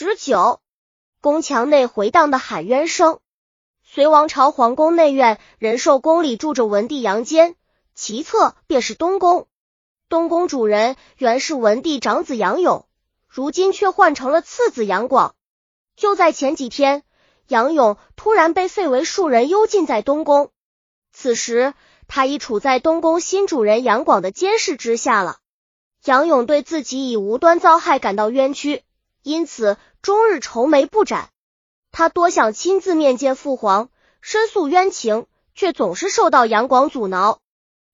十九，宫墙内回荡的喊冤声。隋王朝皇宫内院仁寿宫里住着文帝杨坚，其侧便是东宫。东宫主人原是文帝长子杨勇，如今却换成了次子杨广。就在前几天，杨勇突然被废为庶人，幽禁在东宫。此时，他已处在东宫新主人杨广的监视之下了。杨勇对自己以无端遭害感到冤屈，因此终日愁眉不展。他多想亲自面见父皇，申诉冤情，却总是受到杨广阻挠。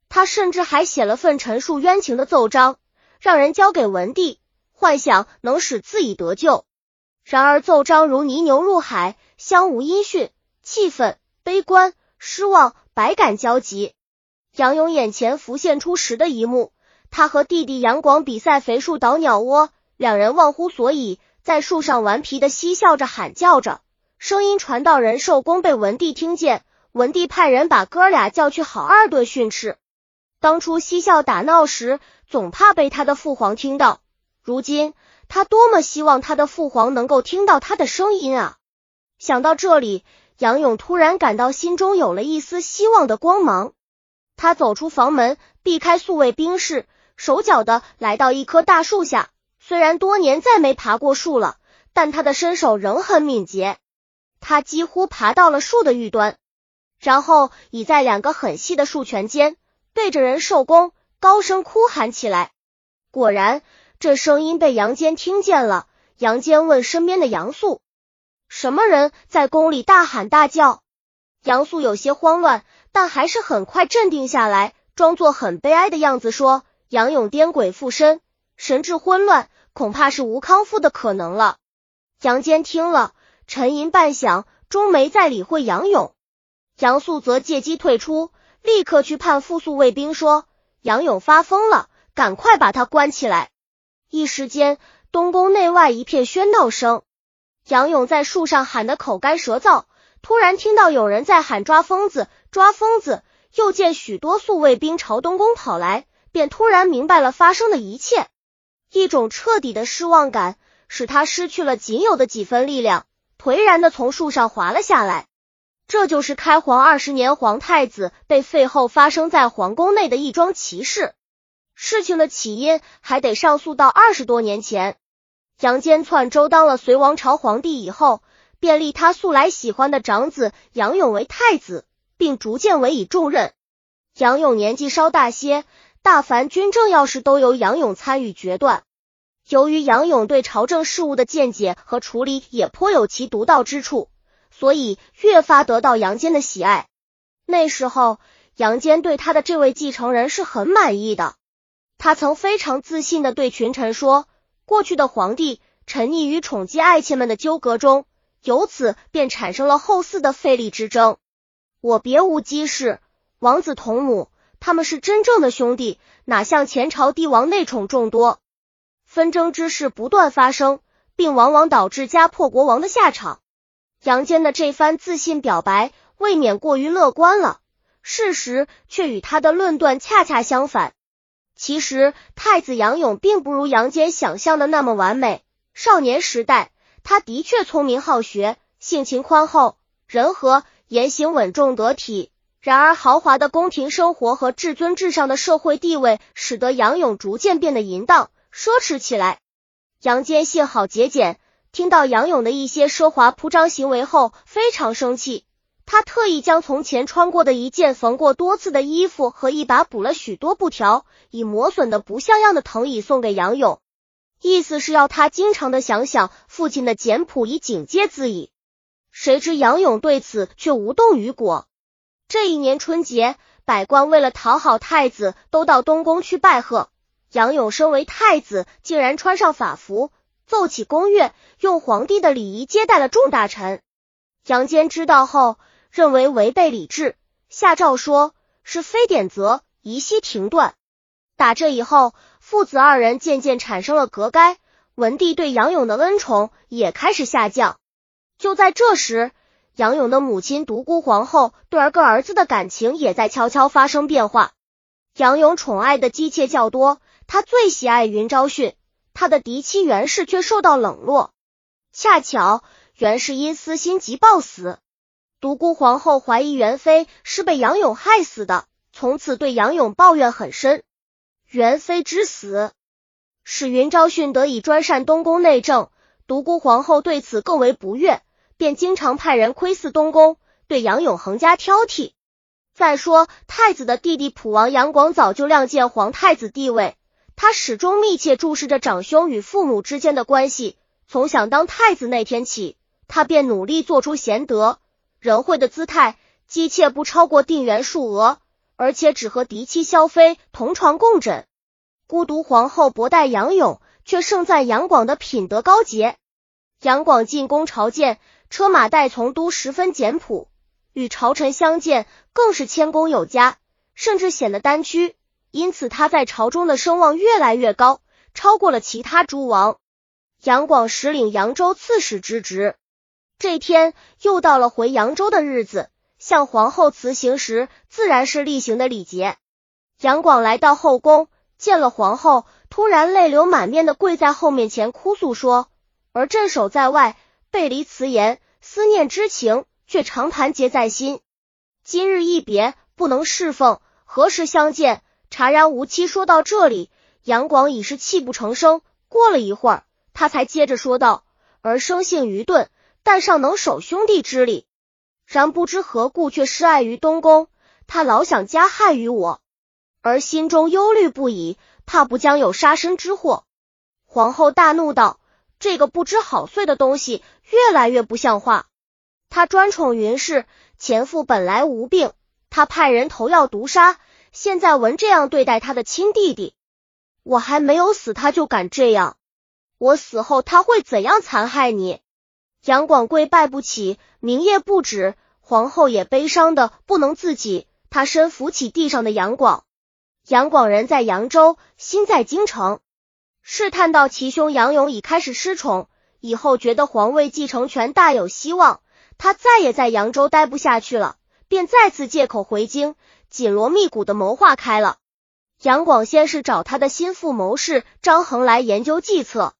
他甚至还写了份陈述冤情的奏章，让人交给文帝，幻想能使自己得救。然而奏章如泥牛入海，相无音讯，气愤、悲观、失望，百感交集。杨勇眼前浮现出时的一幕：他和弟弟杨广比赛肥树倒鸟窝，两人忘乎所以，在树上顽皮的嬉笑着，喊叫着。声音传到仁寿宫，被文帝听见。文帝派人把哥俩叫去，好二顿训斥。当初嬉笑打闹时，总怕被他的父皇听到。如今他多么希望他的父皇能够听到他的声音啊！想到这里，杨勇突然感到心中有了一丝希望的光芒。他走出房门，避开宿卫兵士，手脚的来到一棵大树下。虽然多年再没爬过树了，但他的身手仍很敏捷。他几乎爬到了树的玉端，然后倚在两个很细的树拳间，对着仁寿宫高声哭喊起来。果然，这声音被杨坚听见了。杨坚问身边的杨素：“什么人在宫里大喊大叫？”杨素有些慌乱，但还是很快镇定下来，装作很悲哀的样子说：“杨勇颠鬼附身，神志混乱，恐怕是无康复的可能了。”杨坚听了。沉吟半晌，终没再理会杨勇。杨素则借机退出，立刻去判复宿卫兵说：“杨勇发疯了，赶快把他关起来。”一时间，东宫内外一片喧闹声。杨勇在树上喊得口干舌燥，突然听到有人在喊“抓疯子，抓疯子”，又见许多宿卫兵朝东宫跑来，便突然明白了发生的一切。一种彻底的失望感使他失去了仅有的几分力量。颓然的从树上滑了下来。这就是开皇二十年皇太子被废后发生在皇宫内的一桩奇事。事情的起因还得上溯到二十多年前。杨坚篡周当了隋王朝皇帝以后，便立他素来喜欢的长子杨勇为太子，并逐渐委以重任。杨勇年纪稍大些，大凡军政要事都由杨勇参与决断。由于杨勇对朝政事务的见解和处理也颇有其独到之处，所以越发得到杨坚的喜爱。那时候，杨坚对他的这位继承人是很满意的。他曾非常自信的对群臣说：“过去的皇帝沉溺于宠姬爱妾们的纠葛中，由此便产生了后嗣的废立之争。我别无姬室，王子同母，他们是真正的兄弟，哪像前朝帝王内宠众多。”纷争之事不断发生，并往往导致家破国亡的下场。杨坚的这番自信表白未免过于乐观了，事实却与他的论断恰恰相反。其实，太子杨勇并不如杨坚想象的那么完美。少年时代，他的确聪明好学，性情宽厚仁和，言行稳重得体。然而，豪华的宫廷生活和至尊至上的社会地位，使得杨勇逐渐变得淫荡。奢侈起来，杨坚幸好节俭，听到杨勇的一些奢华铺张行为后，非常生气。他特意将从前穿过的一件缝过多次的衣服和一把补了许多布条、已磨损的不像样的藤椅送给杨勇，意思是要他经常的想想父亲的简朴，以警戒自己。谁知杨勇对此却无动于果。这一年春节，百官为了讨好太子，都到东宫去拜贺。杨勇身为太子，竟然穿上法服，奏起宫乐，用皇帝的礼仪接待了众大臣。杨坚知道后，认为违背礼制，下诏说是非典则，宜息停断。打这以后，父子二人渐渐产生了隔该，文帝对杨勇的恩宠也开始下降。就在这时，杨勇的母亲独孤皇后对儿个儿子的感情也在悄悄发生变化。杨勇宠爱的姬妾较多。他最喜爱云昭训，他的嫡妻袁氏却受到冷落。恰巧袁氏因私心急暴死。独孤皇后怀疑袁妃是被杨勇害死的，从此对杨勇抱怨很深。元妃之死，使云昭训得以专擅东宫内政，独孤皇后对此更为不悦，便经常派人窥伺东宫，对杨勇横加挑剔。再说，太子的弟弟普王杨广早就亮剑皇太子地位，他始终密切注视着长兄与父母之间的关系。从想当太子那天起，他便努力做出贤德。仁惠的姿态，姬妾不超过定元数额，而且只和嫡妻萧妃同床共枕。孤独皇后薄待杨勇，却盛赞杨广的品德高洁。杨广进宫朝见，车马带从都十分简朴，与朝臣相见更是谦恭有加，甚至显得单屈。因此他在朝中的声望越来越高，超过了其他诸王。杨广实领扬州刺史之职。这天又到了回扬州的日子，向皇后辞行时，自然是例行的礼节。杨广来到后宫，见了皇后，突然泪流满面的跪在后面前哭诉说：“儿镇守在外，背离辞言，思念之情却常盘结在心。今日一别，不能侍奉，何时相见？”茶然无期。说到这里，杨广已是泣不成声。过了一会儿，他才接着说道：“儿生性愚钝。”但尚能守兄弟之礼，然不知何故却失爱于东宫。他老想加害于我，而心中忧虑不已，怕不将有杀身之祸。皇后大怒道：“这个不知好岁的东西，越来越不像话。他专宠云氏，前夫本来无病，他派人投药毒杀，现在闻这样对待他的亲弟弟，我还没有死，他就敢这样。我死后他会怎样残害你？”杨广跪拜不起，明夜不止，皇后也悲伤的不能自己。他身扶起地上的杨广，杨广人在扬州，心在京城，试探到其兄杨勇已开始失宠，以后觉得皇位继承权大有希望，他再也在扬州待不下去了，便再次借口回京，紧锣密鼓的谋划开了。杨广先是找他的心腹谋士张衡来研究计策，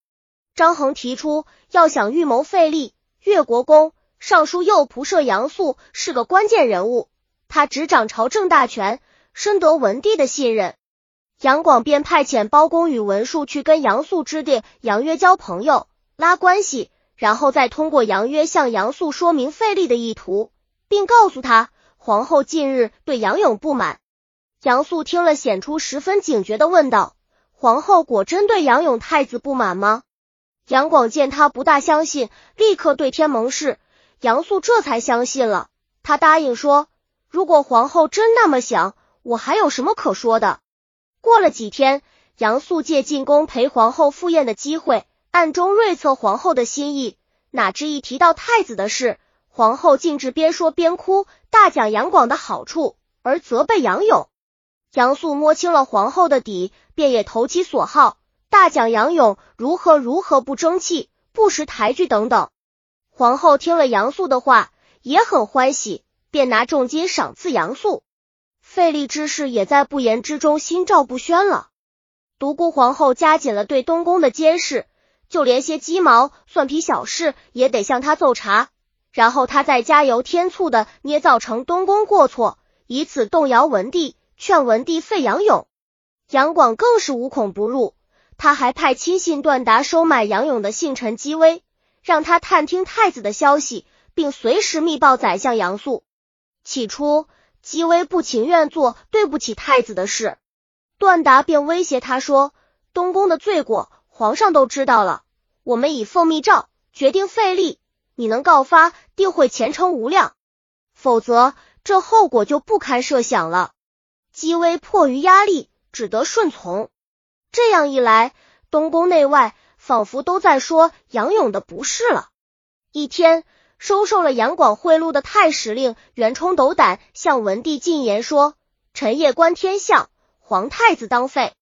张衡提出要想预谋废立。越国公尚书右仆射杨素是个关键人物，他执掌朝政大权，深得文帝的信任。杨广便派遣包公与文术去跟杨素之弟杨约交朋友，拉关系，然后再通过杨约向杨素说明费力的意图，并告诉他皇后近日对杨勇不满。杨素听了，显出十分警觉的问道：“皇后果真对杨勇太子不满吗？”杨广见他不大相信，立刻对天盟誓。杨素这才相信了，他答应说：“如果皇后真那么想，我还有什么可说的？”过了几天，杨素借进宫陪皇后赴宴的机会，暗中锐测皇后的心意。哪知一提到太子的事，皇后竟至边说边哭，大讲杨广的好处，而责备杨勇。杨素摸清了皇后的底，便也投其所好。大讲杨勇如何如何不争气、不识抬举等等。皇后听了杨素的话，也很欢喜，便拿重金赏赐杨素。费力之事也在不言之中心照不宣了。独孤皇后加紧了对东宫的监视，就连些鸡毛蒜皮小事也得向他奏查，然后他再加油添醋的捏造成东宫过错，以此动摇文帝，劝文帝废杨勇。杨广更是无孔不入。他还派亲信段达收买杨勇的幸臣姬微，让他探听太子的消息，并随时密报宰相杨素。起初，姬微不情愿做对不起太子的事，段达便威胁他说：“东宫的罪过，皇上都知道了。我们已奉密诏，决定废立，你能告发，定会前程无量；否则，这后果就不堪设想了。”姬微迫于压力，只得顺从。这样一来，东宫内外仿佛都在说杨勇的不是了。一天，收受了杨广贿赂的太史令袁冲斗胆向文帝进言说：“臣夜观天象，皇太子当废。”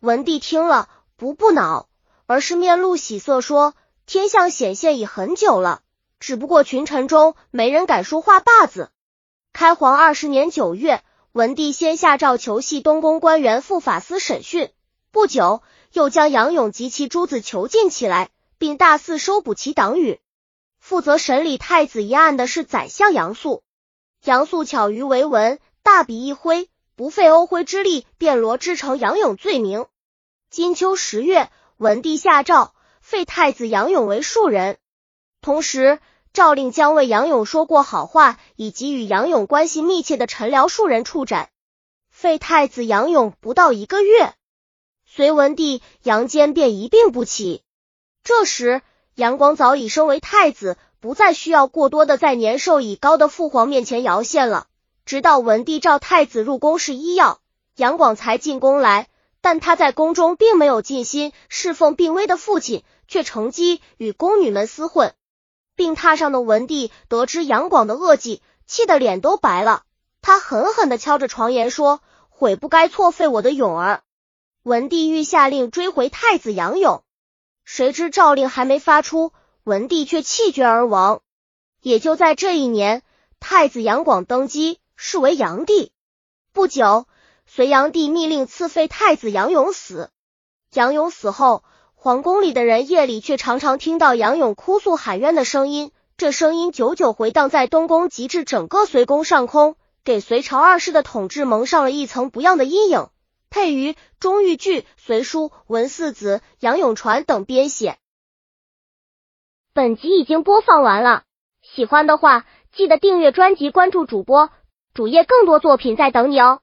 文帝听了不不恼，而是面露喜色说：“天象显现已很久了，只不过群臣中没人敢说话罢子。”开皇二十年九月，文帝先下诏求系东宫官员赴法司审讯。不久，又将杨勇及其诸子囚禁起来，并大肆收捕其党羽。负责审理太子一案的是宰相杨素。杨素巧于为文，大笔一挥，不费欧徽之力，便罗织成杨勇罪名。金秋十月，文帝下诏废太子杨勇为庶人，同时诏令将为杨勇说过好话以及与杨勇关系密切的臣僚数人处斩。废太子杨勇不到一个月，隋文帝杨坚便一病不起。这时，杨广早已升为太子，不再需要过多的在年寿已高的父皇面前摇献了。直到文帝召太子入宫是医药，杨广才进宫来。但他在宫中并没有尽心侍奉病危的父亲，却乘机与宫女们厮混。病榻上的文帝得知杨广的恶计，气得脸都白了。他狠狠的敲着床沿说：“悔不该错废我的勇儿。”文帝欲下令追回太子杨勇，谁知诏令还没发出，文帝却气绝而亡。也就在这一年，太子杨广登基，是为炀帝。不久，隋炀帝密令赐废太子杨勇死。杨勇死后，皇宫里的人夜里却常常听到杨勇哭诉喊冤的声音，这声音久久回荡在东宫，及至整个隋宫上空。给隋朝二世的统治蒙上了一层不样的阴影。配于钟玉剧《隋书》文四子杨永传等编写。本集已经播放完了，喜欢的话记得订阅专辑，关注主播主页，更多作品在等你哦。